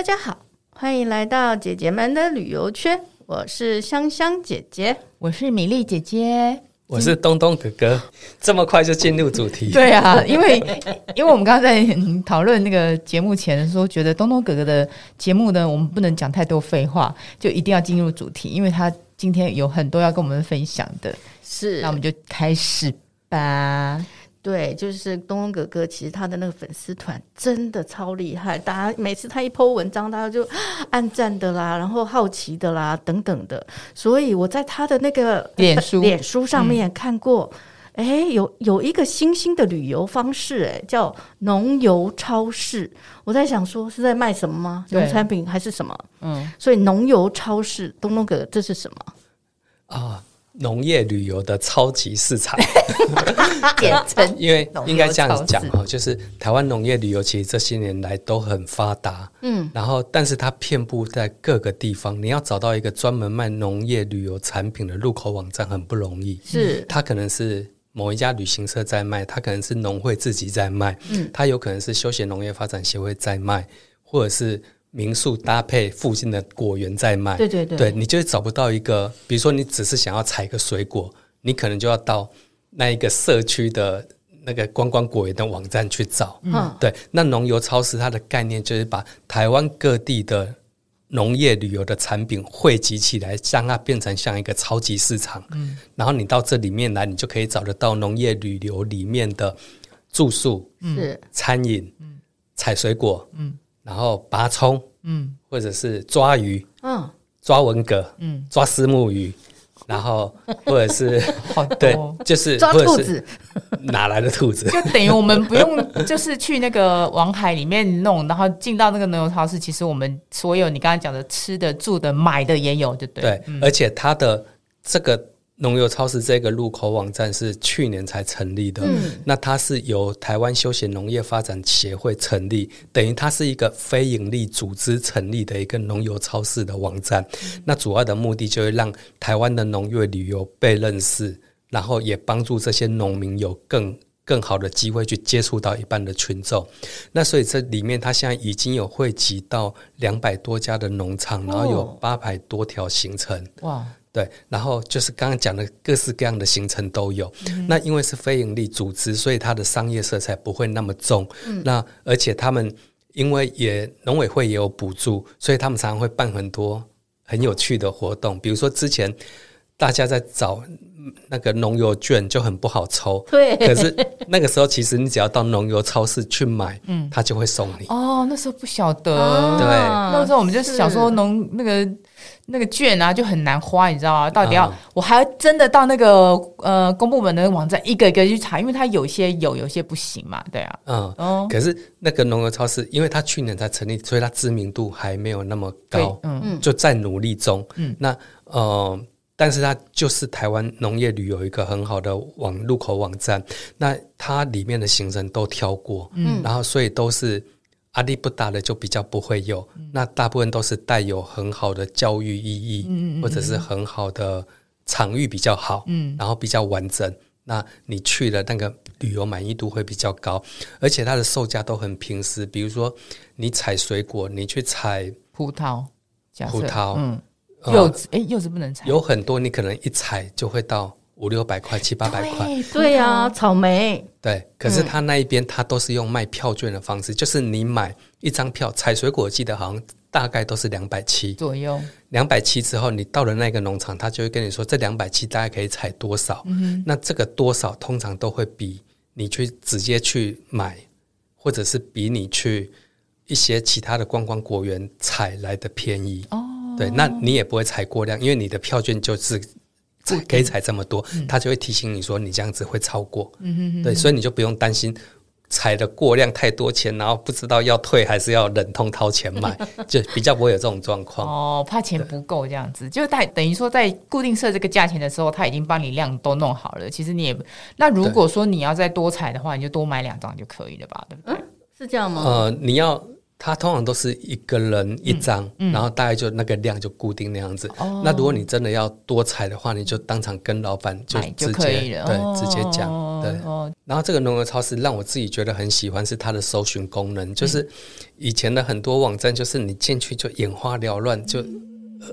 大家好，欢迎来到姐姐们的旅游圈。我是香香姐姐，我是米粒姐姐，我是东东哥哥。这么快就进入主题？对啊，因为因为我们刚刚在讨论那个节目前的时候，觉得东东哥哥的节目呢，我们不能讲太多废话，就一定要进入主题，因为他今天有很多要跟我们分享的。是，那我们就开始吧。对，就是东东哥哥，其实他的那个粉丝团真的超厉害，大家每次他一 po 文章，大家就暗赞的啦，然后好奇的啦等等的。所以我在他的那个脸书脸书上面看过，哎、嗯，有有一个新兴的旅游方式，哎，叫农游超市。我在想说是在卖什么吗？农产品还是什么？嗯，所以农游超市，东东哥哥这是什么啊？农业旅游的超级市场，简称，因为应该这样子讲哈，就是台湾农业旅游其实这些年来都很发达，嗯，然后但是它遍布在各个地方，你要找到一个专门卖农业旅游产品的入口网站很不容易，是，它可能是某一家旅行社在卖，它可能是农会自己在卖，嗯，它有可能是休闲农业发展协会在卖，或者是。民宿搭配附近的果园在卖，对对对，对，你就找不到一个，比如说你只是想要采个水果，你可能就要到那一个社区的那个观光果园的网站去找。嗯，对，那农游超市它的概念就是把台湾各地的农业旅游的产品汇集起来，让它变成像一个超级市场。嗯，然后你到这里面来，你就可以找得到农业旅游里面的住宿、嗯，餐饮、嗯，采水果，嗯。然后拔葱，嗯，或者是抓鱼，嗯，抓文蛤，嗯，抓丝木鱼，然后或者是，对，就是抓兔子，哪来的兔子？就等于我们不用，就是去那个网海里面弄，然后进到那个农游超市，其实我们所有你刚刚讲的吃的、住的、买的也有，对不对？对，嗯、而且它的这个。农游超市这个入口网站是去年才成立的，嗯，那它是由台湾休闲农业发展协会成立，等于它是一个非营利组织成立的一个农游超市的网站。嗯，那主要的目的就是让台湾的农业旅游被认识，然后也帮助这些农民有更更好的机会去接触到一般的群众。那所以这里面，它现在已经有汇集到两百多家的农场，然后有八百多条行程。哇！对，然后就是刚刚讲的各式各样的行程都有。嗯、那因为是非营利组织，所以它的商业色彩不会那么重。嗯、那而且他们因为也农委会也有补助，所以他们常常会办很多很有趣的活动。比如说之前大家在找那个农游券就很不好抽，对。可是那个时候其实你只要到农游超市去买，嗯，他就会送你。哦，那时候不晓得。对，那时候我们就想说农那个。那个券啊就很难花，你知道吗？到底要、嗯、我还要真的到那个呃公部门的网站一个一个去查，因为它有些有，有些不行嘛，对啊。嗯，哦、可是那个农游超市，因为它去年才成立，所以它知名度还没有那么高，嗯，就在努力中。嗯，那呃，但是它就是台湾农业旅游一个很好的网入口网站，那它里面的行程都挑过，嗯，然后所以都是。阿力不达的就比较不会有，嗯、那大部分都是带有很好的教育意义，嗯、或者是很好的场域比较好，嗯、然后比较完整。那你去了那个旅游满意度会比较高，而且它的售价都很平实。比如说你采水果，你去采葡萄，葡萄，嗯，柚子，哎、呃，柚子不能采，有很多你可能一采就会到。五六百块、七八百块，对呀，草莓。对，可是他那一边他都是用卖票券的方式，就是你买一张票采水果，我记得好像大概都是两百七左右。两百七之后，你到了那个农场，他就会跟你说这两百七大概可以采多少。嗯，那这个多少通常都会比你去直接去买，或者是比你去一些其他的观光果园采来的便宜。哦，对，那你也不会采过量，因为你的票券就是。可以采这么多，他就会提醒你说你这样子会超过，嗯、对，所以你就不用担心采的过量太多钱，然后不知道要退还是要忍痛掏钱买，就比较不会有这种状况。哦，怕钱不够这样子，就在等于说在固定设这个价钱的时候，他已经帮你量都弄好了。其实你也那如果说你要再多采的话，你就多买两张就可以了吧？对不对？嗯，是这样吗？呃，你要它通常都是一个人一张，嗯嗯、然后大概就那个量就固定那样子。哦、那如果你真的要多采的话，你就当场跟老板就直接对、哦、直接讲对。哦、然后这个农游超市让我自己觉得很喜欢是它的搜寻功能，就是以前的很多网站就是你进去就眼花缭乱就。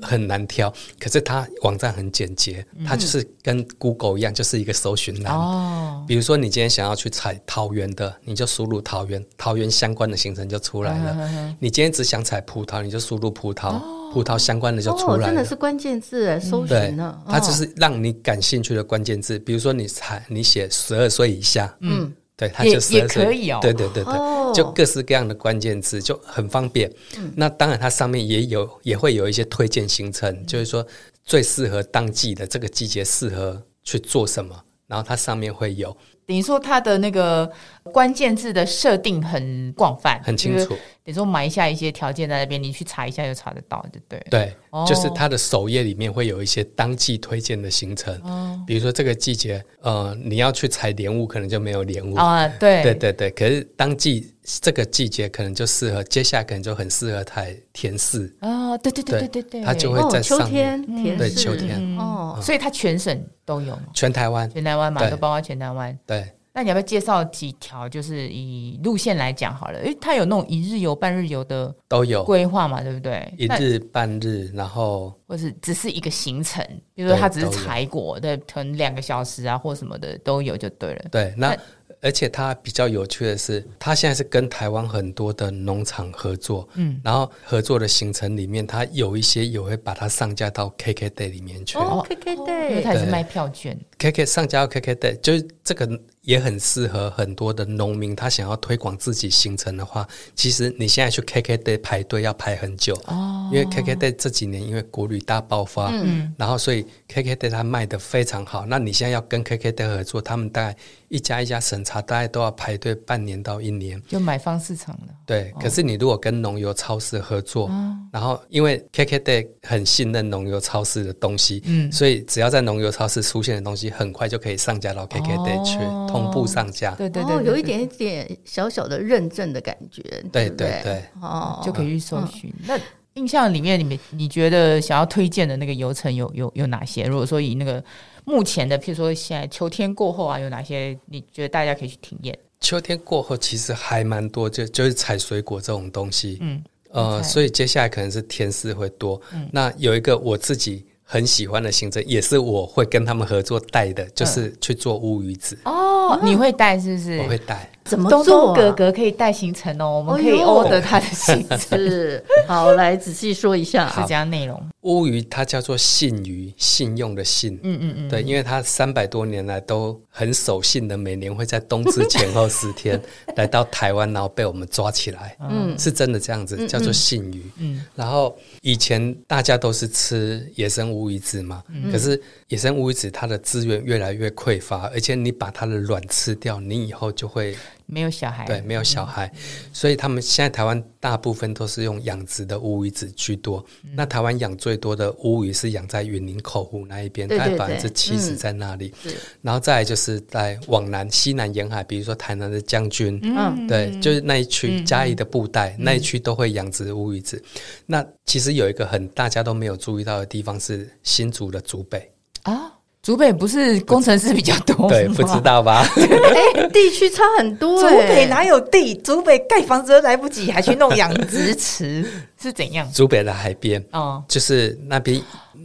很难挑，可是它网站很简洁，它就是跟 Google 一样，就是一个搜寻栏。哦，比如说你今天想要去采桃园的，你就输入桃园，桃园相关的行程就出来了。嗯、你今天只想采葡萄，你就输入葡萄，哦、葡萄相关的就出来了。哦、真的是关键字搜寻呢。它就是让你感兴趣的关键字，比如说你采你写十二岁以下，嗯。对，它就也可以哦，对对对对，就各式各样的关键字就很方便。那当然，它上面也有也会有一些推荐行程，就是说最适合当季的这个季节适合去做什么，然后它上面会有。等于说，它的那个关键字的设定很广泛，很清楚。等于说，埋下一些条件在那边，你去查一下就查得到，对对？对，就是它的首页里面会有一些当季推荐的行程。哦，比如说这个季节，呃，你要去采莲雾，可能就没有莲雾啊。对，对对对。可是当季这个季节可能就适合，接下来可能就很适合采甜柿啊。对对对对对对，它就会在秋天甜对秋天哦，所以它全省都有，全台湾，全台湾嘛，都包括全台湾。对。那你要不要介绍几条？就是以路线来讲好了，因为，它有那种一日游、半日游的都有规划嘛，对不对？一日、半日，然后或是只是一个行程，比如说它只是采果的，可能两个小时啊，或什么的都有就对了。对，那。而且它比较有趣的是，它现在是跟台湾很多的农场合作，嗯，然后合作的行程里面，它有一些也会把它上架到 KKday 里面去。哦，KKday，因为它也是卖票券。KK 上架到 KKday，就是这个也很适合很多的农民，他想要推广自己行程的话，其实你现在去 KKday 排队要排很久哦，因为 KKday 这几年因为国旅大爆发，嗯，然后所以 KKday 它卖的非常好。那你现在要跟 KKday 合作，他们大概一家一家审查，大概都要排队半年到一年。就买方市场了。对，可是你如果跟农游超市合作，哦、然后因为 KKday 很信任农游超市的东西，嗯，所以只要在农游超市出现的东西。很快就可以上架到 KKday 去，哦、同步上架。对对对，哦，有一点点小小的认证的感觉。对对对，哦，就可以去搜寻。嗯、那印象里面，你们你觉得想要推荐的那个游程有有有哪些？如果说以那个目前的，譬如说现在秋天过后啊，有哪些你觉得大家可以去体验？秋天过后其实还蛮多，就就是采水果这种东西。嗯，呃，所以接下来可能是甜食会多。嗯，那有一个我自己。很喜欢的行程，也是我会跟他们合作带的，就是去做乌鱼子。哦，你会带是不是？我会带。怎么做？哥哥可以带行程哦，我们可以 order 他的行程。好，来仔细说一下，是这样内容。乌鱼它叫做信鱼，信用的信。嗯嗯嗯。对，因为它三百多年来都很守信的，每年会在冬至前后十天 来到台湾，然后被我们抓起来。嗯，是真的这样子，叫做信鱼。嗯。然后以前大家都是吃野生乌鱼子嘛，可是野生乌鱼子它的资源越来越匮乏，而且你把它的卵吃掉，你以后就会。没有小孩，对，没有小孩，嗯、所以他们现在台湾大部分都是用养殖的乌鱼子居多。嗯、那台湾养最多的乌鱼是养在云林口湖那一边，大概百分之七十在那里。嗯、然后再来就是在往南西南沿海，比如说台南的将军，嗯，对，就是那一区嘉义的布袋、嗯、那一区都会养殖乌鱼子。嗯、那其实有一个很大家都没有注意到的地方是新竹的竹北。啊。竹北不是工程师比较多？对，不知道吧？哎，地区差很多。竹北哪有地？竹北盖房子都来不及，还去弄养殖池，是怎样？竹北的海边哦，就是那边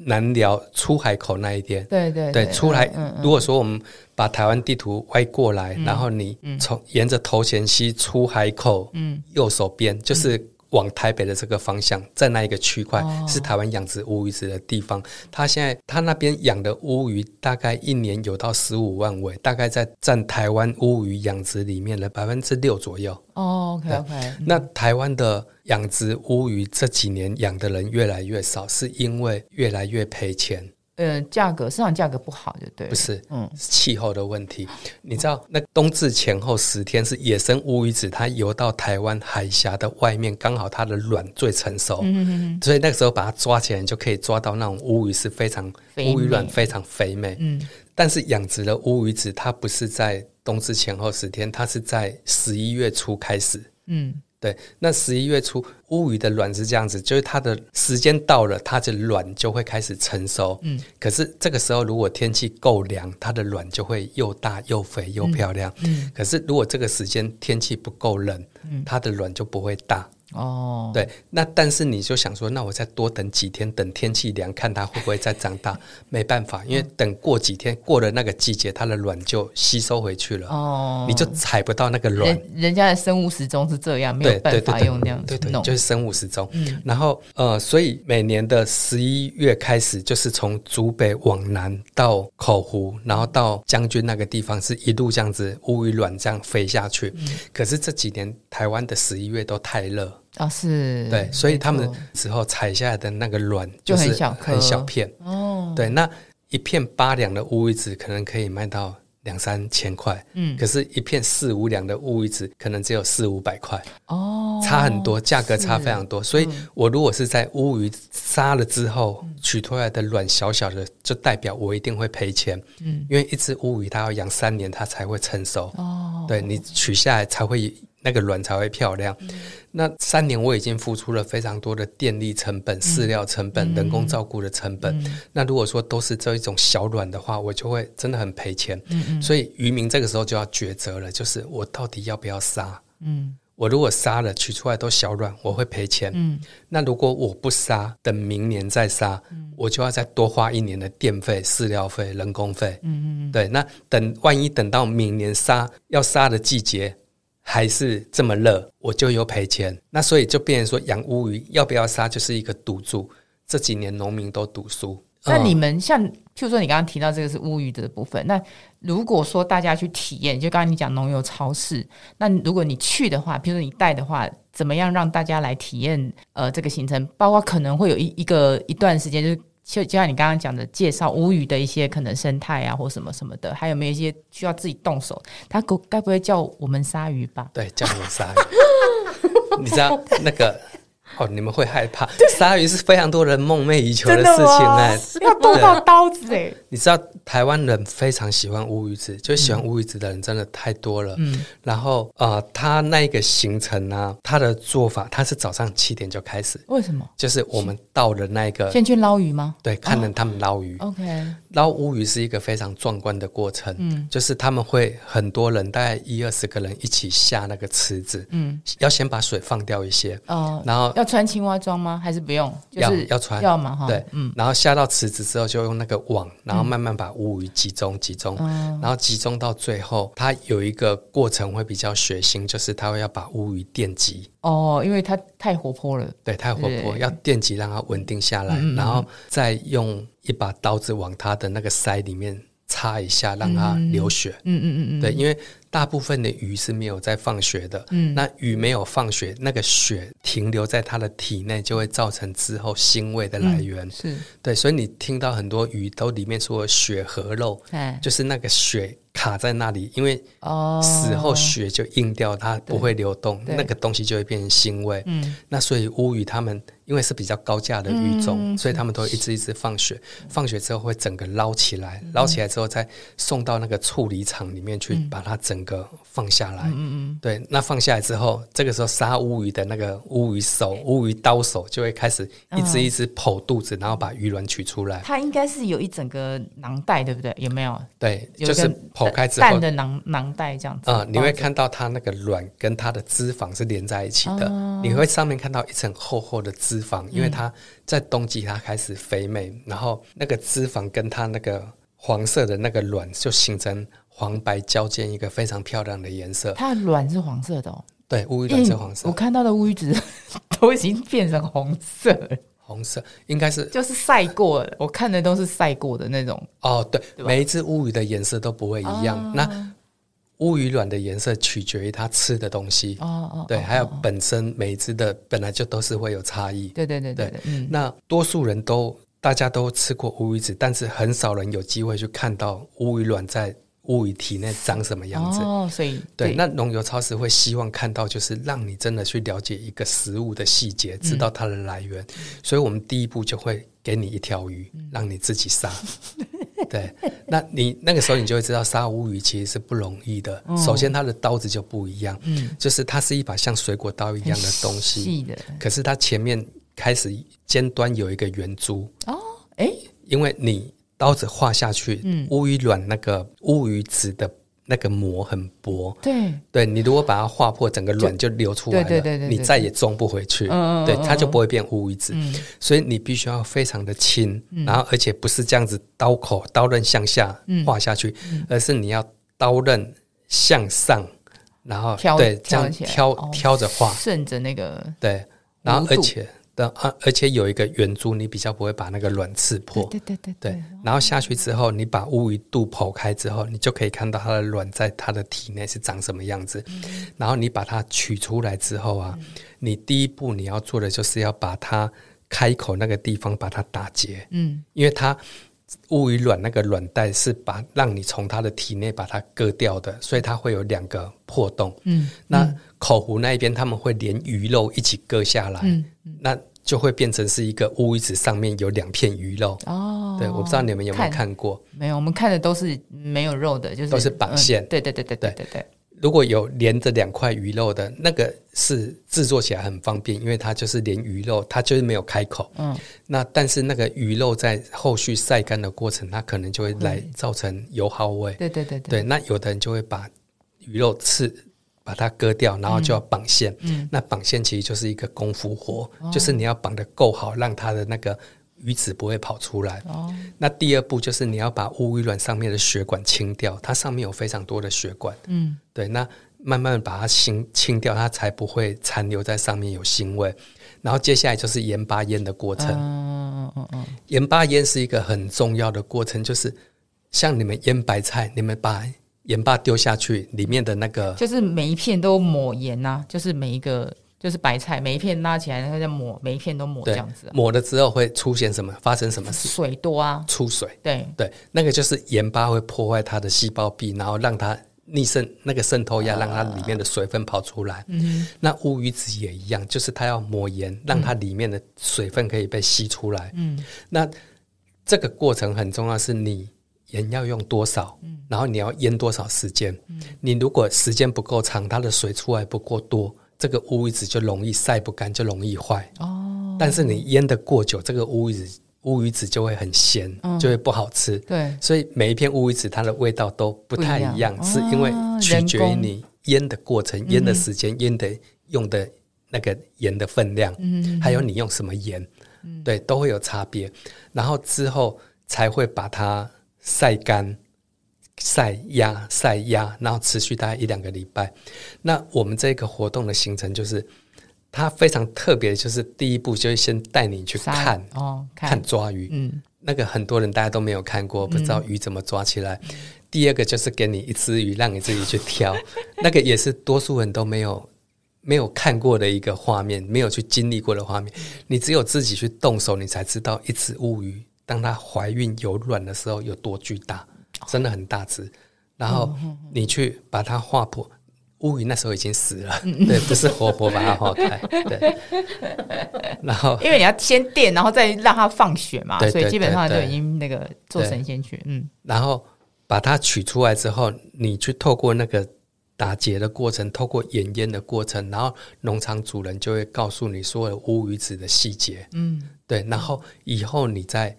南寮出海口那一边。对对对，出来。如果说我们把台湾地图歪过来，然后你从沿着头前溪出海口，嗯，右手边就是。往台北的这个方向，在那一个区块、哦、是台湾养殖乌鱼子的地方。他现在他那边养的乌鱼大概一年有到十五万尾，大概在占台湾乌鱼养殖里面的百分之六左右。哦，OK OK。嗯、那台湾的养殖乌鱼这几年养的人越来越少，是因为越来越赔钱。呃，价格市场价格不好，就对。不是，嗯，是气候的问题。你知道，那冬至前后十天是野生乌鱼子，它游到台湾海峡的外面，刚好它的卵最成熟，嗯、所以那个时候把它抓起来，你就可以抓到那种乌鱼是非常乌鱼卵非常肥美。嗯，但是养殖的乌鱼子，它不是在冬至前后十天，它是在十一月初开始。嗯。对，那十一月初乌鱼的卵是这样子，就是它的时间到了，它的卵就会开始成熟。嗯，可是这个时候如果天气够凉，它的卵就会又大又肥又漂亮。嗯，可是如果这个时间天气不够冷，它的卵就不会大。哦，对，那但是你就想说，那我再多等几天，等天气凉，看它会不会再长大？没办法，因为等过几天，过了那个季节，它的卵就吸收回去了。哦，你就采不到那个卵。人，人家的生物时钟是这样，没有办法用那样子。对对，对，就是生物时钟。嗯，然后呃，所以每年的十一月开始，就是从竹北往南到口湖，然后到将军那个地方，是一路这样子乌鱼卵这样飞下去。嗯，可是这几年台湾的十一月都太热。啊、哦，是对，所以他们之后采下来的那个卵就很小很小片。哦。对，那一片八两的乌鱼子可能可以卖到两三千块，嗯，可是，一片四五两的乌鱼子可能只有四五百块哦，差很多，价格差非常多。所以我如果是在乌鱼杀了之后取出来的卵小小的，就代表我一定会赔钱，嗯，因为一只乌鱼它要养三年，它才会成熟。哦。对，你取下来才会。那个卵才会漂亮。嗯、那三年我已经付出了非常多的电力成本、饲料成本、嗯、人工照顾的成本。嗯、那如果说都是这一种小卵的话，我就会真的很赔钱。所以渔民这个时候就要抉择了，就是我到底要不要杀？嗯，我如果杀了取出来都小卵，我会赔钱。嗯，那如果我不杀，等明年再杀，嗯、我就要再多花一年的电费、饲料费、人工费。嗯嗯，对。那等万一等到明年杀要杀的季节。还是这么热，我就有赔钱。那所以就变成说，养乌鱼要不要杀，就是一个赌注。这几年农民都赌输。那你们像，譬如说你刚刚提到这个是乌鱼的部分。那如果说大家去体验，就刚刚你讲农游超市，那如果你去的话，譬如说你带的话，怎么样让大家来体验？呃，这个行程，包括可能会有一一个一段时间就是。就就像你刚刚讲的，介绍乌鱼的一些可能生态啊，或什么什么的，还有没有一些需要自己动手？他该该不会叫我们鲨鱼吧？对，叫我们鲨鱼。你知道那个？哦，你们会害怕？鲨鱼是非常多人梦寐以求的事情哎，要动到刀子哎。你知道台湾人非常喜欢乌鱼子，就喜欢乌鱼子的人真的太多了。嗯，然后呃，他那一个行程呢，他的做法，他是早上七点就开始。为什么？就是我们到了那个先去捞鱼吗？对，看着他们捞鱼。OK，捞乌鱼是一个非常壮观的过程。嗯，就是他们会很多人，大概一二十个人一起下那个池子。嗯，要先把水放掉一些。哦，然后。要穿青蛙装吗？还是不用？要要穿，要嘛哈。对，嗯。然后下到池子之后，就用那个网，然后慢慢把乌鱼集中集中，然后集中到最后，它有一个过程会比较血腥，就是它会要把乌鱼电击。哦，因为它太活泼了。对，太活泼，要电击让它稳定下来，然后再用一把刀子往它的那个腮里面插一下，让它流血。嗯嗯嗯嗯。对，因为。大部分的鱼是没有在放血的，嗯，那鱼没有放血，那个血停留在它的体内，就会造成之后腥味的来源，嗯、是。对，所以你听到很多鱼都里面说血和肉，哎，就是那个血。卡在那里，因为死后血就硬掉，它不会流动，那个东西就会变成腥味。嗯，那所以乌鱼他们因为是比较高价的鱼种，所以他们都会一只一只放血，放血之后会整个捞起来，捞起来之后再送到那个处理厂里面去，把它整个放下来。嗯嗯，对，那放下来之后，这个时候杀乌鱼的那个乌鱼手、乌鱼刀手就会开始一只一只剖肚子，然后把鱼卵取出来。它应该是有一整个囊袋，对不对？有没有？对，就是。剖开之后，蛋的囊囊袋这样子啊、嗯，你会看到它那个卵跟它的脂肪是连在一起的。哦、你会上面看到一层厚厚的脂肪，因为它在冬季它开始肥美，嗯、然后那个脂肪跟它那个黄色的那个卵就形成黄白交间一个非常漂亮的颜色。它的卵是黄色的哦，对，乌鱼卵是黄色。我看到的乌鱼子 都已经变成红色了。红色应该是就是晒过的，我看的都是晒过的那种。哦，对？每一只乌鱼的颜色都不会一样。哦、那乌鱼卵的颜色取决于它吃的东西。哦哦，对，还有本身每一只的本来就都是会有差异。对对对对，对，嗯。那多数人都大家都吃过乌鱼子，但是很少人有机会去看到乌鱼卵在。乌鱼体内长什么样子？哦，所以对，对那农游超市会希望看到，就是让你真的去了解一个食物的细节，知道它的来源。嗯、所以我们第一步就会给你一条鱼，嗯、让你自己杀。对，那你那个时候你就会知道杀乌鱼其实是不容易的。哦、首先，它的刀子就不一样，嗯，就是它是一把像水果刀一样的东西，细的。可是它前面开始尖端有一个圆珠哦，哎，因为你刀子划下去，嗯，乌鱼卵那个乌鱼子的。那个膜很薄，对，对你如果把它划破，整个卵就流出来了，对对对，你再也装不回去，对，它就不会变乌鱼子。所以你必须要非常的轻，然后而且不是这样子刀口刀刃向下划下去，而是你要刀刃向上，然后对这样挑挑着划，顺着那个对，然后而且。的啊，而且有一个圆珠，你比较不会把那个卵刺破。对对对对，对。然后下去之后，你把乌鱼肚剖开之后，你就可以看到它的卵在它的体内是长什么样子。嗯、然后你把它取出来之后啊，嗯、你第一步你要做的就是要把它开口那个地方把它打结。嗯，因为它。乌鱼卵那个卵袋是把让你从它的体内把它割掉的，所以它会有两个破洞。嗯，那口湖那一边他们会连鱼肉一起割下来，嗯，那就会变成是一个乌鱼子上面有两片鱼肉。哦，对，我不知道你们有没有看过？没有，我们看的都是没有肉的，就是都是绑线。对对对对对对对。如果有连着两块鱼肉的那个是制作起来很方便，因为它就是连鱼肉，它就是没有开口。嗯，那但是那个鱼肉在后续晒干的过程，它可能就会来造成油耗味。对对对对，对。那有的人就会把鱼肉刺把它割掉，然后就要绑线。嗯，那绑线其实就是一个功夫活，就是你要绑得够好，让它的那个。鱼籽不会跑出来。哦，那第二步就是你要把乌鱼卵上面的血管清掉，它上面有非常多的血管。嗯，对，那慢慢把它清清掉，它才不会残留在上面有腥味。然后接下来就是盐巴腌的过程。嗯嗯嗯，盐巴腌是一个很重要的过程，就是像你们腌白菜，你们把盐巴丢下去，里面的那个就是每一片都抹盐呐、啊，就是每一个。就是白菜，每一片拉起来，它就抹，每一片都抹这样子。抹了之后会出现什么？发生什么事？水多啊，出水。对对，那个就是盐巴会破坏它的细胞壁，然后让它逆渗，那个渗透压让它里面的水分跑出来。嗯，那乌鱼子也一样，就是它要抹盐，让它里面的水分可以被吸出来。嗯，那这个过程很重要，是你盐要用多少，然后你要腌多少时间。你如果时间不够长，它的水出来不够多。这个乌鱼子就容易晒不干，就容易坏。哦，但是你腌的过久，这个乌鱼子乌鱼子就会很咸，嗯、就会不好吃。对，所以每一片乌鱼子它的味道都不太一样，一是因为取决于你腌的过程、腌的时间、腌的用的那个盐的分量，嗯，还有你用什么盐，嗯、对，都会有差别。然后之后才会把它晒干。晒压晒压，然后持续大概一两个礼拜。那我们这个活动的行程就是，它非常特别，就是第一步就是先带你去看哦，看，看抓鱼。嗯，那个很多人大家都没有看过，不知道鱼怎么抓起来。嗯、第二个就是给你一只鱼，让你自己去挑，那个也是多数人都没有没有看过的一个画面，没有去经历过的画面。你只有自己去动手，你才知道一只乌鱼当它怀孕有卵的时候有多巨大。真的很大只，然后你去把它划破，乌鱼那时候已经死了，对，不是活活把它划开，对。然后因为你要先电，然后再让它放血嘛，所以基本上就已经那个做神仙血，嗯。然后把它取出来之后，你去透过那个打结的过程，透过盐腌的过程，然后农场主人就会告诉你所有乌鱼子的细节，嗯，对。然后以后你再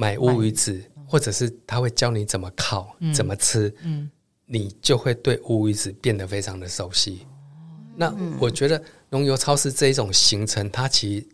买乌鱼子。或者是他会教你怎么烤，嗯、怎么吃，嗯、你就会对乌鱼子变得非常的熟悉。嗯、那我觉得农游超市这一种行程，它其实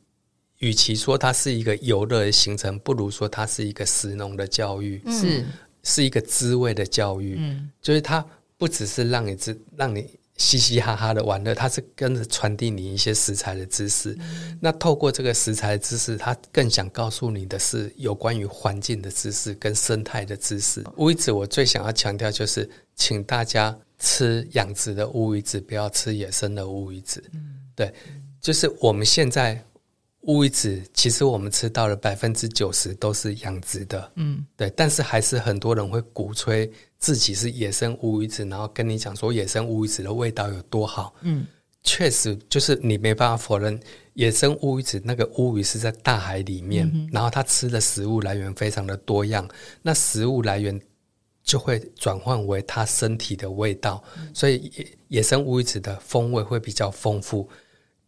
与其说它是一个游乐的行程，不如说它是一个食农的教育，是是一个滋味的教育。嗯，就是它不只是让你知让你。嘻嘻哈哈的玩乐，它是跟着传递你一些食材的知识。嗯、那透过这个食材的知识，它更想告诉你的是有关于环境的知识跟生态的知识。乌鱼子，我最想要强调就是，请大家吃养殖的乌鱼子，不要吃野生的乌鱼子。嗯、对，就是我们现在。乌鱼子其实我们吃到了百分之九十都是养殖的，嗯，对，但是还是很多人会鼓吹自己是野生乌鱼子，然后跟你讲说野生乌鱼子的味道有多好，嗯，确实就是你没办法否认，野生乌鱼子那个乌鱼是在大海里面，嗯、然后它吃的食物来源非常的多样，那食物来源就会转换为它身体的味道，嗯、所以野野生乌鱼子的风味会比较丰富。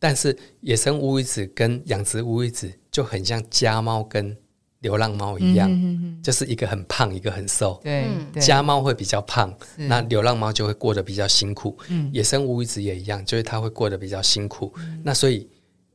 但是野生乌鱼子跟养殖乌鱼子就很像家猫跟流浪猫一样，嗯、哼哼就是一个很胖，一个很瘦。对，家猫会比较胖，那流浪猫就会过得比较辛苦。嗯、野生乌鱼子也一样，就是它会过得比较辛苦。嗯、那所以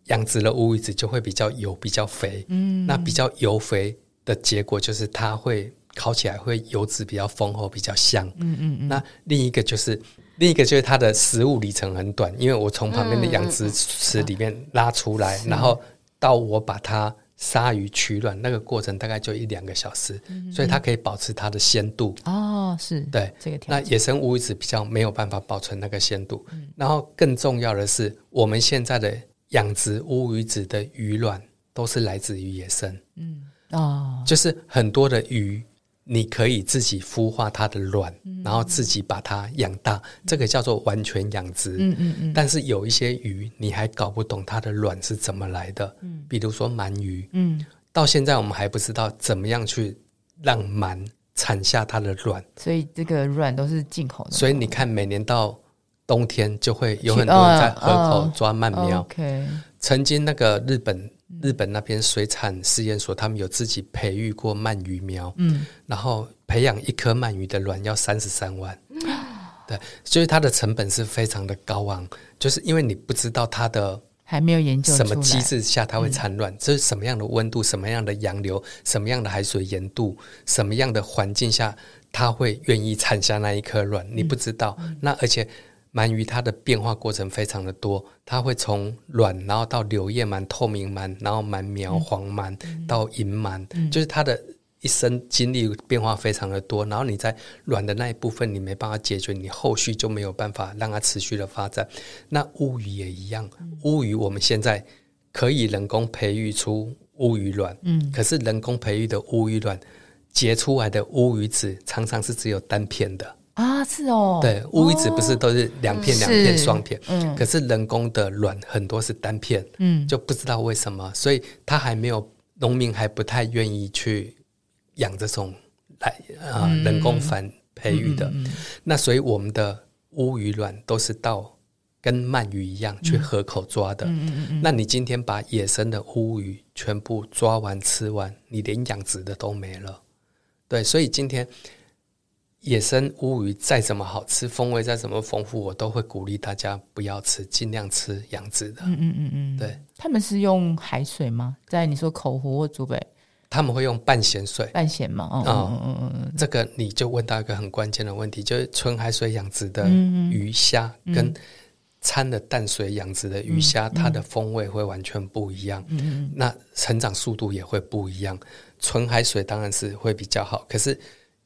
养殖的乌鱼子就会比较油、比较肥。嗯、那比较油肥的结果就是它会烤起来会油脂比较丰厚、比较香。嗯嗯嗯。那另一个就是。另一个就是它的食物里程很短，因为我从旁边的养殖池里面拉出来，嗯、然后到我把它杀鱼取卵那个过程大概就一两个小时，嗯、所以它可以保持它的鲜度。哦，是对这个。那野生乌鱼子比较没有办法保存那个鲜度。嗯、然后更重要的是，我们现在的养殖乌鱼子的鱼卵都是来自于野生。嗯哦，就是很多的鱼。你可以自己孵化它的卵，嗯、然后自己把它养大，嗯、这个叫做完全养殖。嗯嗯嗯。但是有一些鱼，你还搞不懂它的卵是怎么来的。嗯。比如说鳗鱼。嗯。到现在我们还不知道怎么样去让鳗产下它的卵。所以这个卵都是进口的。所以你看，每年到冬天就会有很多人在河口抓鳗苗。哦哦、OK。曾经那个日本。日本那边水产试验所，他们有自己培育过鳗鱼苗，嗯，然后培养一颗鳗鱼的卵要三十三万，对，所以它的成本是非常的高昂，就是因为你不知道它的还没有研究什么机制下它会产卵，这是什么样的温度、什么样的洋流、什么样的海水盐度、什么样的环境下它会愿意产下那一颗卵，你不知道，那而且。鳗鱼它的变化过程非常的多，它会从卵，然后到柳叶鳗、透明鳗，然后鳗苗、黄鳗到银鳗，嗯、就是它的一生经历变化非常的多。然后你在卵的那一部分你没办法解决，你后续就没有办法让它持续的发展。那乌鱼也一样，乌鱼我们现在可以人工培育出乌鱼卵，嗯，可是人工培育的乌鱼卵结出来的乌鱼子常常是只有单片的。啊，是哦，对，乌鱼子不是都是两片两片双片，嗯，可是人工的卵很多是单片，嗯，就不知道为什么，所以他还没有农民还不太愿意去养这种来啊、呃、人工繁培育的，嗯嗯嗯、那所以我们的乌鱼卵都是到跟鳗鱼一样去河口抓的，嗯嗯嗯、那你今天把野生的乌鱼全部抓完吃完，你连养殖的都没了，对，所以今天。野生乌鱼再怎么好吃，风味再怎么丰富，我都会鼓励大家不要吃，尽量吃养殖的。嗯嗯嗯嗯，对。他们是用海水吗？在你说口湖或竹北，他们会用半咸水，半咸嘛？哦，嗯嗯嗯嗯。这个你就问到一个很关键的问题，就是纯海水养殖的鱼虾跟掺了淡水养殖的鱼虾，它的风味会完全不一样。嗯嗯。那成长速度也会不一样。纯海水当然是会比较好，可是。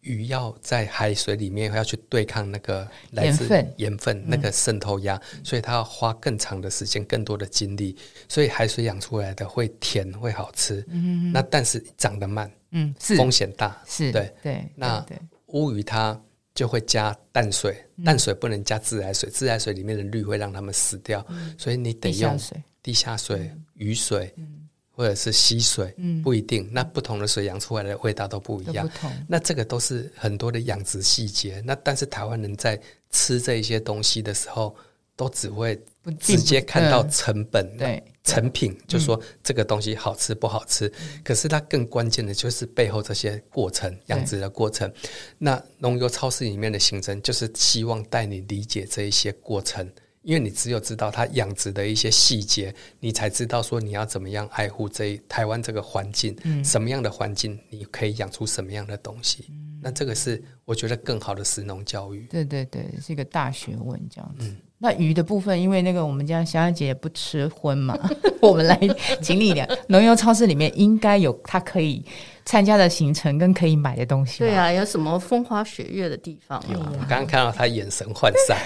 鱼要在海水里面要去对抗那个来自盐分那个渗透压，嗯、所以它要花更长的时间、更多的精力。所以海水养出来的会甜、会好吃。那但是长得慢，嗯，风险大，是对对。那乌鱼它就会加淡水，嗯、淡水不能加自来水，自来水里面的氯会让它们死掉，嗯、所以你得用地下水、雨水。嗯或者是溪水，嗯，不一定。那不同的水养出来的味道都不一样。那这个都是很多的养殖细节。那但是台湾人在吃这一些东西的时候，都只会直接看到成本，对成品，就说这个东西好吃不好吃。可是它更关键的就是背后这些过程，养殖的过程。那农游超市里面的行程，就是希望带你理解这一些过程。因为你只有知道它养殖的一些细节，你才知道说你要怎么样爱护这台湾这个环境，嗯、什么样的环境你可以养出什么样的东西。嗯、那这个是我觉得更好的食农教育。对对对，是一个大学问这样子。嗯、那鱼的部分，因为那个我们家小安姐也不吃荤嘛，我们来请你聊。农游超市里面应该有它可以。参加的行程跟可以买的东西，对啊，有什么风花雪月的地方？有，我刚刚看到他眼神涣散，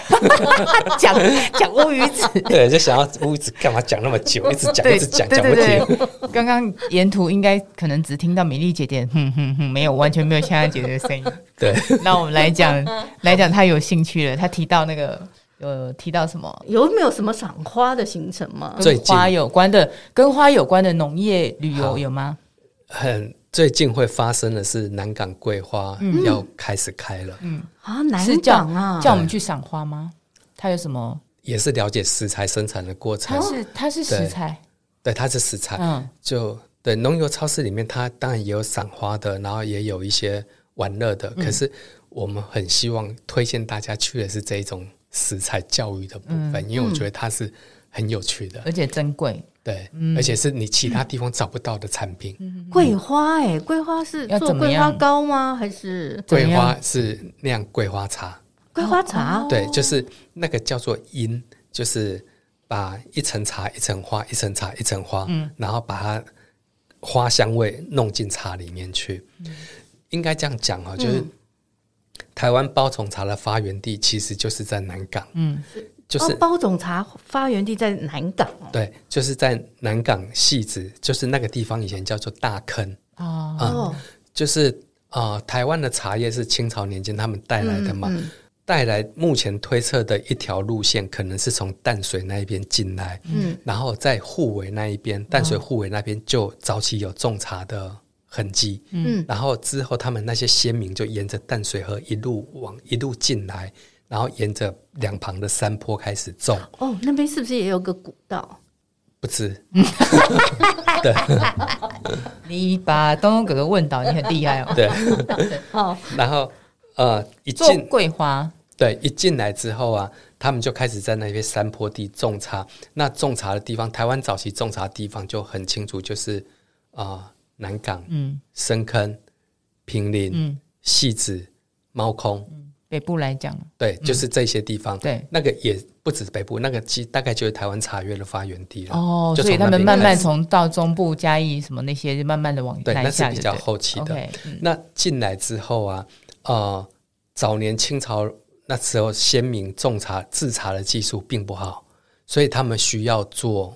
讲讲乌鱼子，对，就想要乌鱼子干嘛讲那么久，一直讲一直讲讲不停。刚刚沿途应该可能只听到美丽姐姐哼哼哼，没有完全没有香香姐姐的声音。对，那我们来讲来讲，他有兴趣了，他提到那个有提到什么？有没有什么赏花的行程吗？跟花有关的，跟花有关的农业旅游有吗？很最近会发生的是南港桂花要开始开了。嗯啊，南港啊，叫我们去赏花吗？它有什么？也是了解食材生产的过程。它是它是食材，对，它是食材。嗯，就对农游超市里面，它当然也有赏花的，然后也有一些玩乐的。可是我们很希望推荐大家去的是这一种食材教育的部分，因为我觉得它是很有趣的，而且珍贵。对，而且是你其他地方找不到的产品。桂花，哎，桂花是做桂花糕吗？还是？桂花是酿桂花茶？桂花茶，对，就是那个叫做音，就是把一层茶、一层花、一层茶、一层花，嗯，然后把它花香味弄进茶里面去。应该这样讲啊，就是台湾包种茶的发源地其实就是在南港，嗯。就是包种茶发源地在南港，对，就是在南港戏子，就是那个地方以前叫做大坑。哦，就是啊，台湾的茶叶是清朝年间他们带来的嘛，带来目前推测的一条路线可能是从淡水那一边进来，嗯，然后在护尾那一边，淡水护尾那边就早期有种茶的痕迹，嗯，然后之后他们那些先民就沿着淡水河一路往一路进来。然后沿着两旁的山坡开始种。哦，那边是不是也有个古道？不知。对，你把东东哥哥问到，你很厉害哦。对，好。然后呃，一进桂花，对，一进来之后啊，他们就开始在那边山坡地种茶。那种茶的地方，台湾早期种茶的地方就很清楚，就是啊、呃，南港、嗯，深坑、平林、嗯，戏子、猫空。嗯北部来讲，对，就是这些地方。对，那个也不止北部，那个其大概就是台湾茶叶的发源地了。哦，所以他们慢慢从到中部嘉义什么那些，就慢慢的往对，那是比较后期的。那进来之后啊，呃，早年清朝那时候先民种茶制茶的技术并不好，所以他们需要做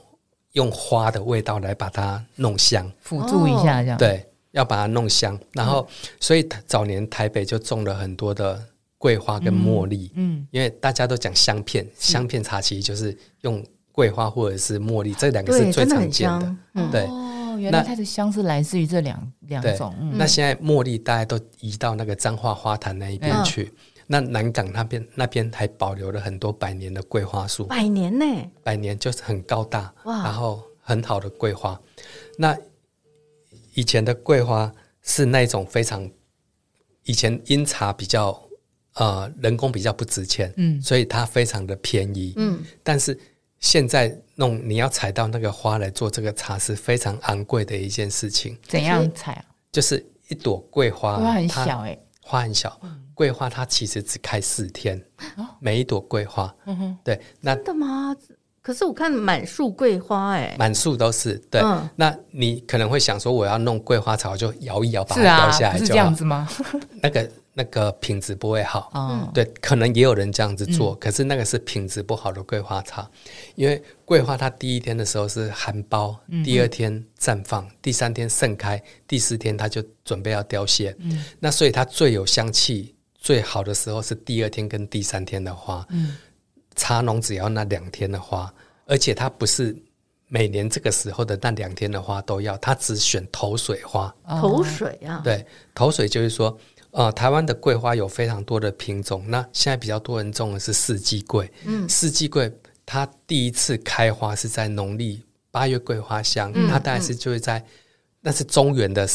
用花的味道来把它弄香，辅助一下这样。对，要把它弄香，然后所以早年台北就种了很多的。桂花跟茉莉，嗯，因为大家都讲香片，香片茶其实就是用桂花或者是茉莉，这两个是最常见的。对，哦，原来它的香是来自于这两两种。那现在茉莉大家都移到那个彰化花坛那一边去，那南港那边那边还保留了很多百年的桂花树，百年呢？百年就是很高大，然后很好的桂花。那以前的桂花是那种非常，以前因茶比较。呃，人工比较不值钱，嗯，所以它非常的便宜，嗯，但是现在弄你要采到那个花来做这个茶是非常昂贵的一件事情。怎样采啊？就是一朵桂花，花很小哎，花很小，桂花它其实只开四天，每一朵桂花，嗯哼，对，那真的吗？可是我看满树桂花，哎，满树都是，对，那你可能会想说，我要弄桂花草，就摇一摇把它摇下来，是这样子吗？那个。那个品质不会好，嗯，对，可能也有人这样子做，嗯、可是那个是品质不好的桂花茶，因为桂花它第一天的时候是含苞，嗯、第二天绽放，第三天盛开，第四天它就准备要凋谢，嗯，那所以它最有香气、最好的时候是第二天跟第三天的花，嗯，茶农只要那两天的花，而且它不是每年这个时候的那两天的花都要，它只选头水花，头水啊，对，头水就是说。呃，台湾的桂花有非常多的品种。那现在比较多人种的是四季桂。嗯，四季桂它第一次开花是在农历八月桂花香，嗯、它大概是就是在、嗯、那是中原的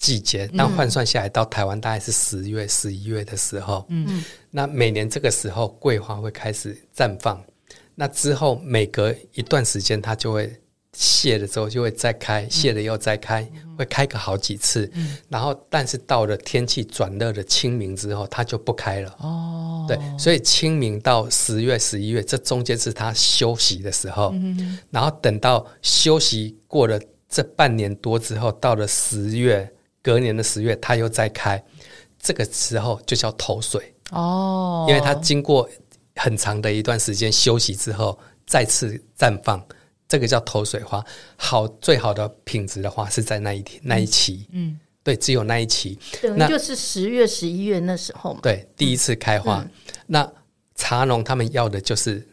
季节，那换算下来到台湾大概是十月、十一月的时候。嗯，那每年这个时候桂花会开始绽放，那之后每隔一段时间它就会。谢了之后就会再开，谢了又再开，嗯、会开个好几次。嗯、然后，但是到了天气转热的清明之后，它就不开了。哦，对，所以清明到十月、十一月这中间是它休息的时候。嗯、然后等到休息过了这半年多之后，到了十月，隔年的十月，它又再开。这个时候就叫头水。哦，因为它经过很长的一段时间休息之后，再次绽放。这个叫头水花，好，最好的品质的话是在那一天那一期，嗯，对，只有那一期，等于就是十月、十一月那时候嘛，对，第一次开花。嗯、那茶农他们要的就是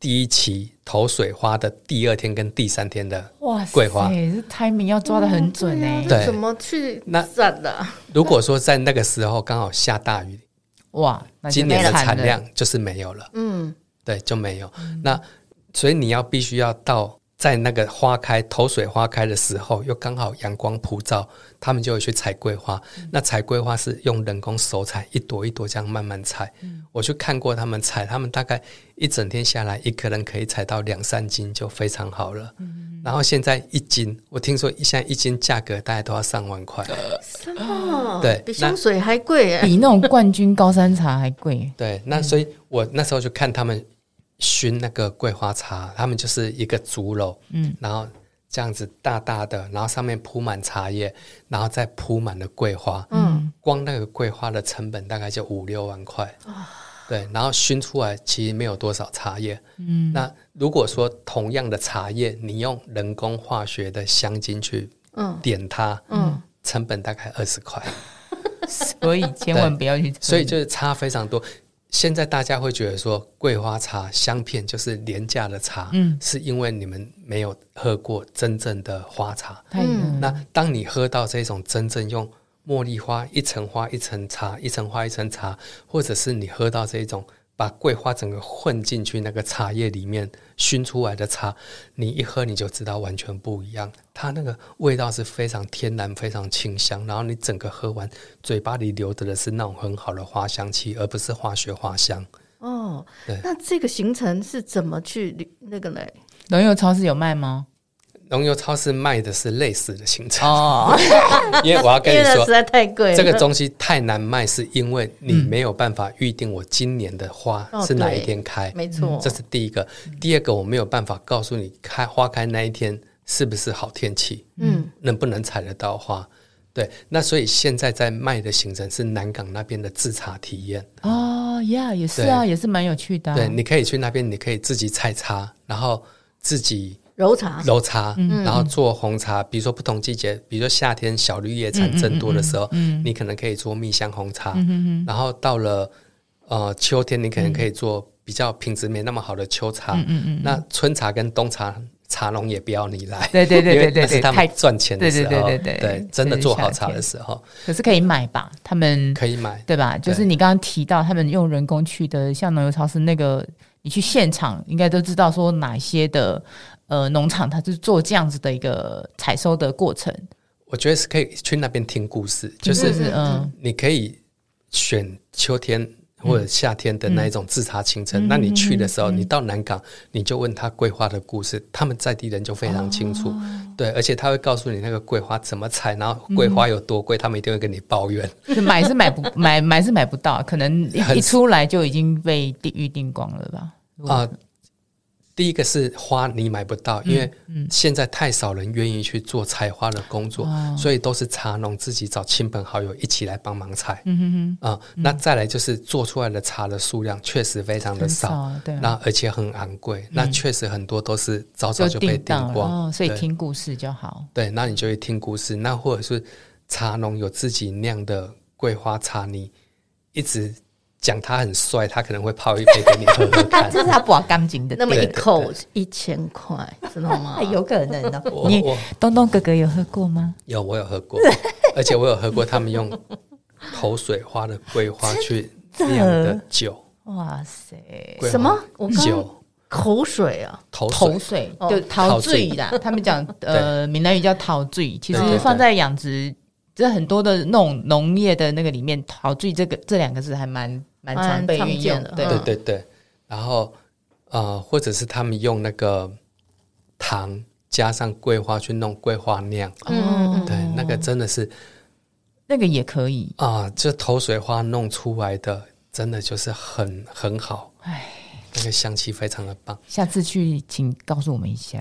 第一期投水花的第二天跟第三天的哇桂花，这 timing 要抓的很准哎。对，怎么去那算的？如果说在那个时候刚好下大雨，哇，今年的产量就是没有了。嗯，对，就没有。那所以你要必须要到。在那个花开头水花开的时候，又刚好阳光普照，他们就会去采桂花。嗯、那采桂花是用人工手采，一朵一朵这样慢慢采。嗯、我去看过他们采，他们大概一整天下来，一个人可以采到两三斤，就非常好了。嗯、然后现在一斤，我听说现在一斤价格大概都要上万块。什么？对，比香水还贵，比那种冠军高山茶还贵。对，那所以我那时候就看他们。熏那个桂花茶，他们就是一个竹篓，嗯，然后这样子大大的，然后上面铺满茶叶，然后再铺满了桂花，嗯，光那个桂花的成本大概就五六万块，啊，对，然后熏出来其实没有多少茶叶，嗯，那如果说同样的茶叶，你用人工化学的香精去，嗯，点它，嗯，成本大概二十块，所以千万不要去，所以就是差非常多。现在大家会觉得说桂花茶香片就是廉价的茶，嗯，是因为你们没有喝过真正的花茶。嗯，那当你喝到这种真正用茉莉花一层花一层茶，一层花一层茶，或者是你喝到这种。把桂花整个混进去那个茶叶里面熏出来的茶，你一喝你就知道完全不一样。它那个味道是非常天然、非常清香，然后你整个喝完，嘴巴里留着的是那种很好的花香气，而不是化学花香。哦，对。那这个行程是怎么去那个嘞？农友超市有卖吗？农游超市卖的是类似的行程哦，因为我要跟你说，实在太贵，这个东西太难卖，是因为你没有办法预定我今年的花是哪一天开，没错，这是第一个。第二个，我没有办法告诉你开花开那一天是不是好天气，嗯，能不能采得到花？对，那所以现在在卖的行程是南港那边的制茶体验哦，呀，也是啊，也是蛮有趣的。对，你可以去那边，你可以自己采茶，然后自己。揉茶，揉茶，然后做红茶。比如说不同季节，比如说夏天小绿叶产增多的时候，你可能可以做蜜香红茶。然后到了呃秋天，你可能可以做比较品质没那么好的秋茶。那春茶跟冬茶，茶农也不要你来。对对对对对，是他们赚钱的时候。对对对对，真的做好茶的时候。可是可以买吧？他们可以买，对吧？就是你刚刚提到他们用人工去的，像农油超市那个，你去现场应该都知道说哪些的。呃，农场它是做这样子的一个采收的过程，我觉得是可以去那边听故事，就是嗯，你可以选秋天或者夏天的那一种自茶行程。那你去的时候，你到南港，你就问他桂花的故事，他们在地人就非常清楚，对，而且他会告诉你那个桂花怎么采，然后桂花有多贵，他们一定会跟你抱怨。买是买不 买买是买不到，可能一出来就已经被预定光了吧？啊。第一个是花你买不到，因为现在太少人愿意去做采花的工作，所以都是茶农自己找亲朋好友一起来帮忙采。嗯哼啊，那再来就是做出来的茶的数量确实非常的少，对，那而且很昂贵，那确实很多都是早早就被订光，所以听故事就好。对，那你就会听故事，那或者是茶农有自己酿的桂花茶，你一直。讲他很帅，他可能会泡一杯给你喝喝看。这是他不干净的，那么一口一千块，真的吗？有可能的。你东东哥哥有喝过吗？有，我有喝过，而且我有喝过他们用口水花的桂花去酿的酒。哇塞！什么？酒口水啊？口水就陶醉啦。他们讲呃，闽南语叫陶醉，其实放在养殖，这很多的那种农业的那个里面，陶醉这个这两个字还蛮。蛮常被运用的，对对对对。然后呃，或者是他们用那个糖加上桂花去弄桂花酿，嗯，对，那个真的是那个也可以啊，就头水花弄出来的真的就是很很好，哎，那个香气非常的棒。下次去请告诉我们一下。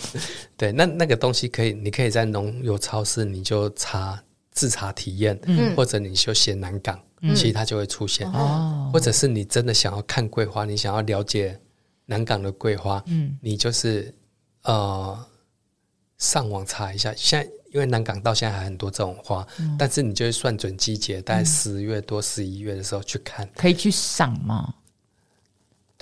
对，那那个东西可以，你可以在农友超市你就查自查体验，嗯，或者你就写南港。其实它就会出现，哦、或者是你真的想要看桂花，你想要了解南港的桂花，嗯，你就是呃上网查一下。现在因为南港到现在还很多这种花，嗯、但是你就会算准季节，大概十月多、十一月的时候去看，可以去赏吗？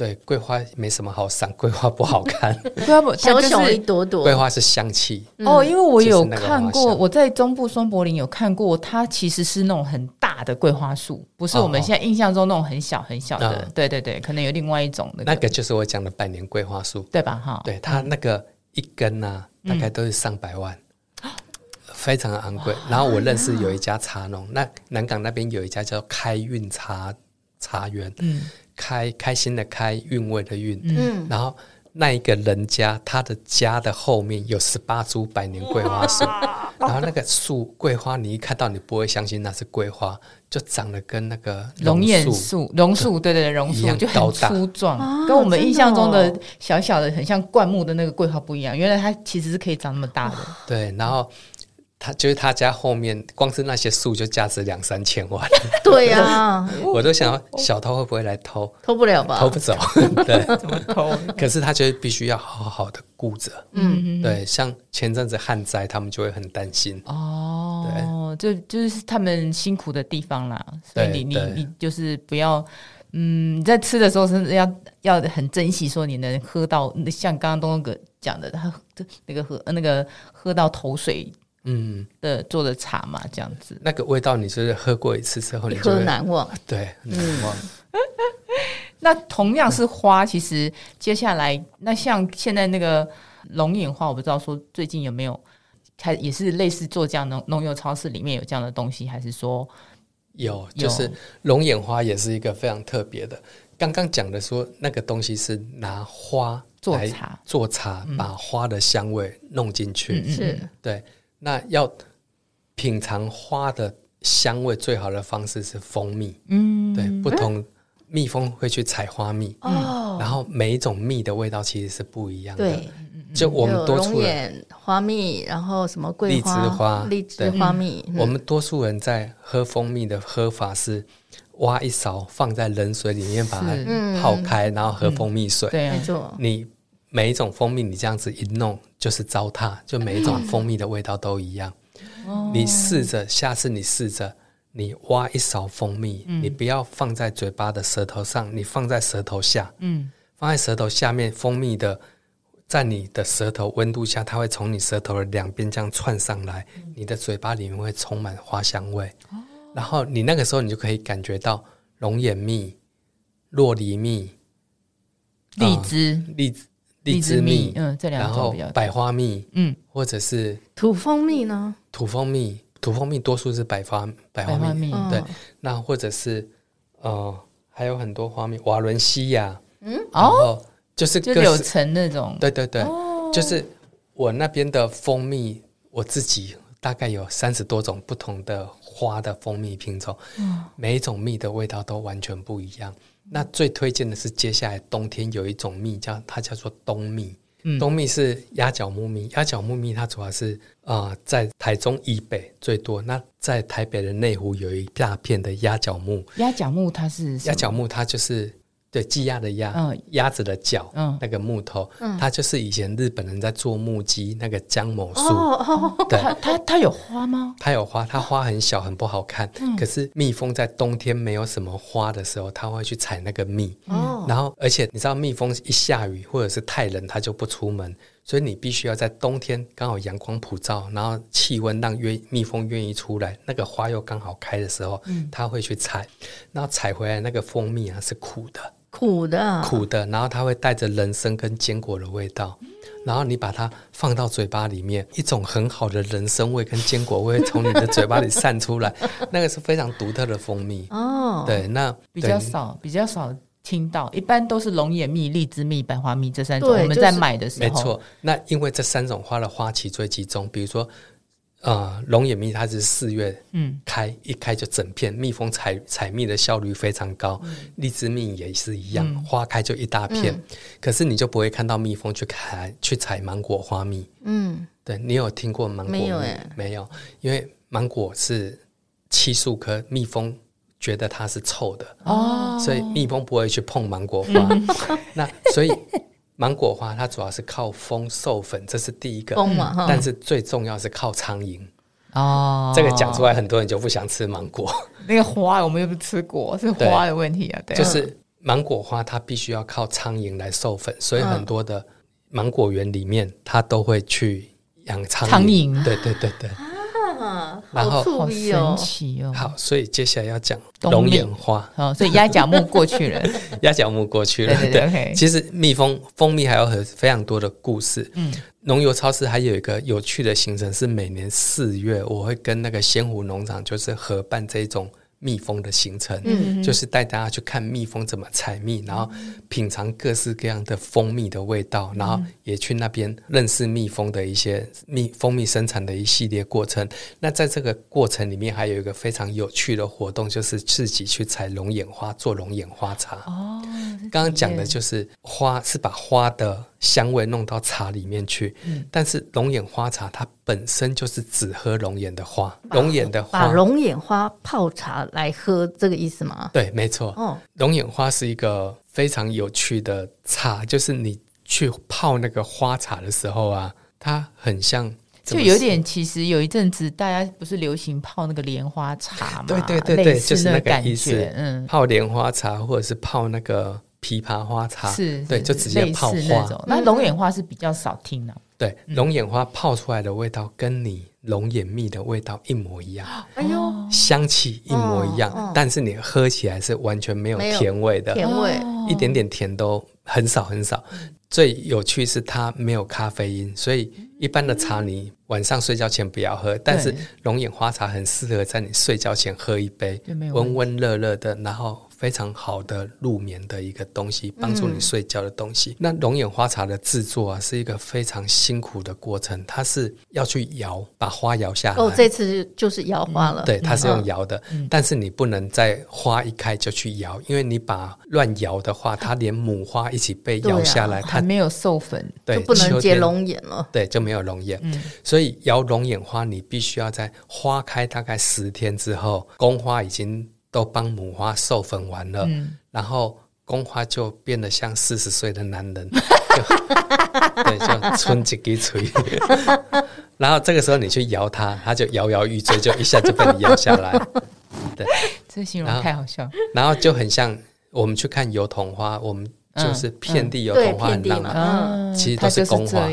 对，桂花没什么好赏，桂花不好看。桂花不小小一朵朵，桂花是香气。哦，因为我有看过，我在中部松柏林有看过，它其实是那种很大的桂花树，不是我们现在印象中那种很小很小的。对对对，可能有另外一种的。那个就是我讲的百年桂花树，对吧？哈，对，它那个一根呢，大概都是上百万，非常的昂贵。然后我认识有一家茶农，那南港那边有一家叫开运茶茶园，嗯。开开心的开，韵味的韵，嗯，然后那一个人家，他的家的后面有十八株百年桂花树，然后那个树桂花，你一看到你不会相信那是桂花，就长得跟那个龙眼树、榕树，对。对对，榕树就很粗壮，跟我们印象中的小小的、很像灌木的那个桂花不一样。原来它其实是可以长那么大的，对，然后。他就是他家后面，光是那些树就价值两三千万。对呀，我都想要小偷会不会来偷？偷不了吧？偷不走。对，怎么偷？可是他就必须要好好的顾着。嗯，对，像前阵子旱灾，他们就会很担心。哦，对，就就是他们辛苦的地方啦。所以你你你就是不要，嗯，你在吃的时候是要要很珍惜，说你能喝到，像刚刚东东哥讲的，他那个喝那个喝到头水。嗯的做的茶嘛，这样子，那个味道你是喝过一次之后，你就喝难忘，对，难忘。那同样是花，其实接下来那像现在那个龙眼花，我不知道说最近有没有开，也是类似做这样的农友超市里面有这样的东西，还是说有？就是龙眼花也是一个非常特别的。刚刚讲的说那个东西是拿花做茶，做茶，把花的香味弄进去，是对。那要品尝花的香味，最好的方式是蜂蜜。嗯，对，不同蜜蜂会去采花蜜，嗯，然后每一种蜜的味道其实是不一样的。对，就我们多数人花蜜，然后什么桂花、荔枝花、荔枝花蜜。我们多数人在喝蜂蜜的喝法是挖一勺放在冷水里面把它泡开，然后喝蜂蜜水。对，没错。你每一种蜂蜜，你这样子一弄。就是糟蹋，就每一种蜂蜜的味道都一样。哦、你试着，下次你试着，你挖一勺蜂蜜，嗯、你不要放在嘴巴的舌头上，你放在舌头下，嗯，放在舌头下面，蜂蜜的在你的舌头温度下，它会从你舌头的两边这样窜上来，嗯、你的嘴巴里面会充满花香味。哦、然后你那个时候，你就可以感觉到龙眼蜜、洛梨蜜、荔枝、荔枝。荔枝蜜，嗯，这两种比较，百花蜜，嗯，或者是土蜂蜜呢？土蜂蜜，土蜂蜜多数是百花百花蜜，花蜜对。哦、那或者是呃，还有很多花蜜，瓦伦西亚，嗯，哦，就是就柳橙那种，对对对，哦、就是我那边的蜂蜜，我自己大概有三十多种不同的花的蜂蜜品种，嗯，每一种蜜的味道都完全不一样。那最推荐的是，接下来冬天有一种蜜叫它叫做冬蜜，嗯、冬蜜是鸭脚木蜜，鸭脚木蜜它主要是啊、呃、在台中以北最多，那在台北的内湖有一大片的鸭脚木，鸭脚木它是鸭脚木它就是。对，鸡鸭的鸭，嗯，鸭子的脚，嗯，那个木头，嗯，它就是以前日本人在做木屐那个姜某树，哦。哦，对，它它它有花吗？它有花，它花很小，很不好看。嗯，可是蜜蜂在冬天没有什么花的时候，它会去采那个蜜，哦，然后而且你知道，蜜蜂一下雨或者是太冷，它就不出门。所以你必须要在冬天刚好阳光普照，然后气温让愿蜜蜂愿意出来，那个花又刚好开的时候，嗯，它会去采，然后采回来那个蜂蜜啊是苦的，苦的，苦的，然后它会带着人参跟坚果的味道，然后你把它放到嘴巴里面，一种很好的人参味跟坚果味从你的嘴巴里散出来，那个是非常独特的蜂蜜哦。对，那比较少，比较少。听到一般都是龙眼蜜、荔枝蜜、百花蜜这三种，我们在买的时候，没错。那因为这三种花的花期最集中，比如说，呃，龙眼蜜它是四月嗯开，一开就整片，蜜蜂采采蜜的效率非常高。荔枝蜜也是一样，花开就一大片，可是你就不会看到蜜蜂去开去采芒果花蜜。嗯，对，你有听过芒果蜜？没有，没有，因为芒果是漆树科蜜蜂。觉得它是臭的哦，所以蜜蜂不会去碰芒果花。嗯、那所以芒果花它主要是靠风授粉，这是第一个。风嘛，但是最重要是靠苍蝇哦。这个讲出来，很多人就不想吃芒果。那个花我们又不吃过，是花的问题啊。对，就是芒果花它必须要靠苍蝇来授粉，所以很多的芒果园里面它都会去养苍蝇。苍蝇，对对对对。啊，然后好好神奇哦！好，所以接下来要讲龙眼花。哦，所以鸭脚木过去了，鸭脚木过去了。对，对，对，对，其实蜜蜂蜂蜜还有很非常多的故事。嗯，农游超市还有一个有趣的行程是每年四月，我会跟那个仙湖农场就是合办这种。蜜蜂的行程，嗯，就是带大家去看蜜蜂怎么采蜜，然后品尝各式各样的蜂蜜的味道，然后也去那边认识蜜蜂的一些蜜蜂蜜生产的一系列过程。那在这个过程里面，还有一个非常有趣的活动，就是自己去采龙眼花做龙眼花茶。哦，刚刚讲的就是花是把花的。香味弄到茶里面去，嗯、但是龙眼花茶它本身就是只喝龙眼的花，龙眼的花，把龙眼花泡茶来喝，这个意思吗？对，没错。哦，龙眼花是一个非常有趣的茶，就是你去泡那个花茶的时候啊，它很像，就有点，其实有一阵子大家不是流行泡那个莲花茶吗？对对对对，就是那个意思。嗯，泡莲花茶或者是泡那个。枇杷花茶是，对，就直接泡花。那龙眼花是比较少听的。对，龙眼花泡出来的味道跟你龙眼蜜的味道一模一样。哎呦，香气一模一样，但是你喝起来是完全没有甜味的，甜味。一点点甜都很少很少。最有趣是它没有咖啡因，所以一般的茶你晚上睡觉前不要喝。但是龙眼花茶很适合在你睡觉前喝一杯，温温热热的，然后。非常好的入眠的一个东西，帮助你睡觉的东西。嗯、那龙眼花茶的制作啊，是一个非常辛苦的过程。它是要去摇，把花摇下来。哦，这次就是摇花了。对，它是用摇的，嗯、但是你不能在花一开就去摇，因为你把乱摇的话，它连母花一起被摇下来，啊、它没有授粉，对，就不能结龙眼了。对，就没有龙眼。嗯、所以摇龙眼花，你必须要在花开大概十天之后，公花已经。都帮母花授粉完了，嗯、然后公花就变得像四十岁的男人，就 对，就春几几吹。然后这个时候你去摇它，它就摇摇欲坠，就一下就被你摇下来。对，这形容太好笑。然后就很像我们去看油桐花，我们就是遍地油桐花很浪漫，嗯嗯、其实都是公花。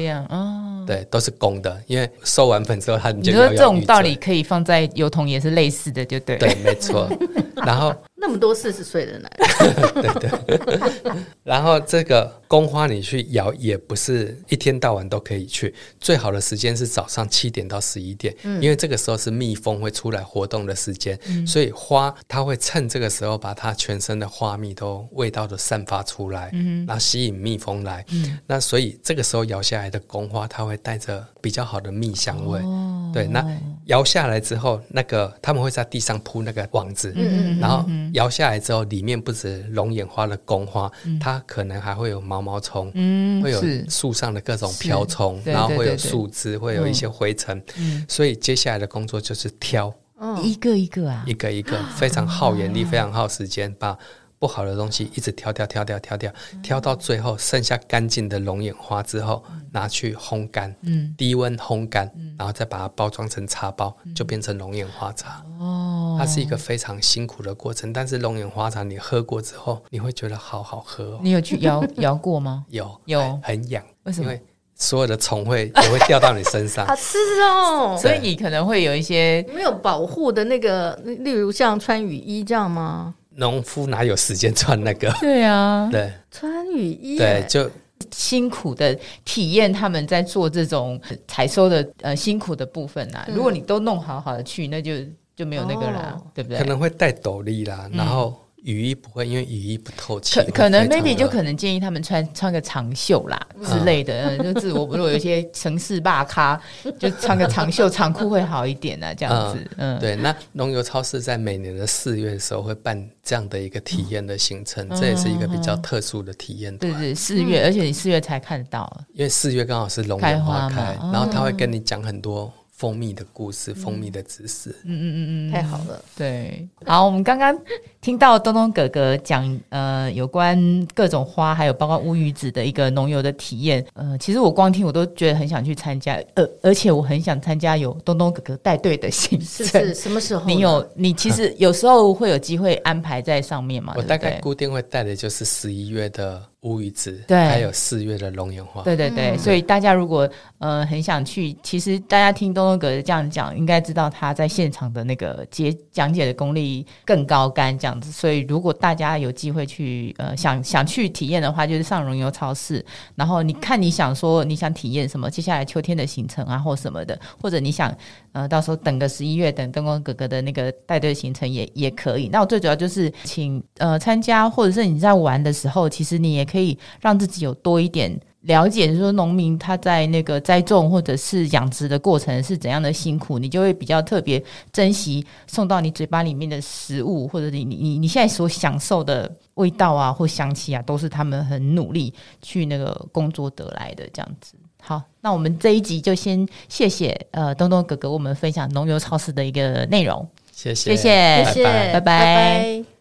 对，都是公的，因为收完粉之后，它就。你说这种道理可以放在油桶也是类似的，就对。对，没错。然后那么多四十岁的男人，对对。然后这个宫花你去摇也不是一天到晚都可以去，最好的时间是早上七点到十一点，嗯、因为这个时候是蜜蜂会出来活动的时间，嗯、所以花它会趁这个时候把它全身的花蜜都味道都散发出来，嗯、然后吸引蜜蜂来。嗯、那所以这个时候摇下来的宫花，它会带着比较好的蜜香味。哦、对，那摇下来之后，那个他们会在地上铺那个网子。嗯然后摇下来之后，里面不止龙眼花的公花，嗯、它可能还会有毛毛虫，嗯、会有树上的各种瓢虫，然后会有树枝，会有一些灰尘。嗯、所以接下来的工作就是挑，嗯、一个一个啊，一个一个，非常耗眼力，非常耗时间，把。不好的东西一直挑挑挑挑挑挑，挑到最后剩下干净的龙眼花之后，拿去烘干，嗯低温烘干，然后再把它包装成茶包，就变成龙眼花茶。哦，它是一个非常辛苦的过程，但是龙眼花茶你喝过之后，你会觉得好好喝。你有去摇 摇过吗？有有，很痒。为什么？因为所有的虫会也会掉到你身上。好吃哦，所以你可能会有一些没有保护的那个，例如像穿雨衣这样吗？农夫哪有时间穿那个？对啊，对，穿雨衣，对，就辛苦的体验他们在做这种采收的呃辛苦的部分啊。嗯、如果你都弄好好的去，那就就没有那个啦，哦、对不对？可能会带斗笠啦，然后。嗯雨衣不会，因为雨衣不透气。可可能 maybe 就可能建议他们穿穿个长袖啦之类的，嗯就是我如果有一些城市大咖，就穿个长袖长裤会好一点啊，这样子。嗯，对。那农游超市在每年的四月的时候会办这样的一个体验的行程，这也是一个比较特殊的体验。对对，四月，而且你四月才看得到，因为四月刚好是龙眼花开，然后他会跟你讲很多蜂蜜的故事，蜂蜜的知识。嗯嗯嗯嗯，太好了。对，好，我们刚刚听到东东哥哥讲呃有关各种花，还有包括乌鱼子的一个农游的体验。呃，其实我光听我都觉得很想去参加，呃，而且我很想参加有东东哥哥带队的行程。是，是什么时候？你有你其实有时候会有机会安排在上面嘛？我大概固定会带的就是十一月的。乌鱼子，对，还有四月的龙眼花，对对对，嗯、所以大家如果呃很想去，其实大家听东东哥这样讲，应该知道他在现场的那个解讲解的功力更高干这样子。所以如果大家有机会去呃想想去体验的话，就是上荣游超市，然后你看你想说你想体验什么，接下来秋天的行程啊或什么的，或者你想呃到时候等个十一月等东东哥哥的那个带队行程也也可以。那我最主要就是请呃参加，或者是你在玩的时候，其实你也可以。可以让自己有多一点了解，就是说农民他在那个栽种或者是养殖的过程是怎样的辛苦，你就会比较特别珍惜送到你嘴巴里面的食物，或者你你你现在所享受的味道啊或香气啊，都是他们很努力去那个工作得来的这样子。好，那我们这一集就先谢谢呃东东哥哥我们分享农游超市的一个内容，谢谢谢谢谢谢，拜拜。拜拜。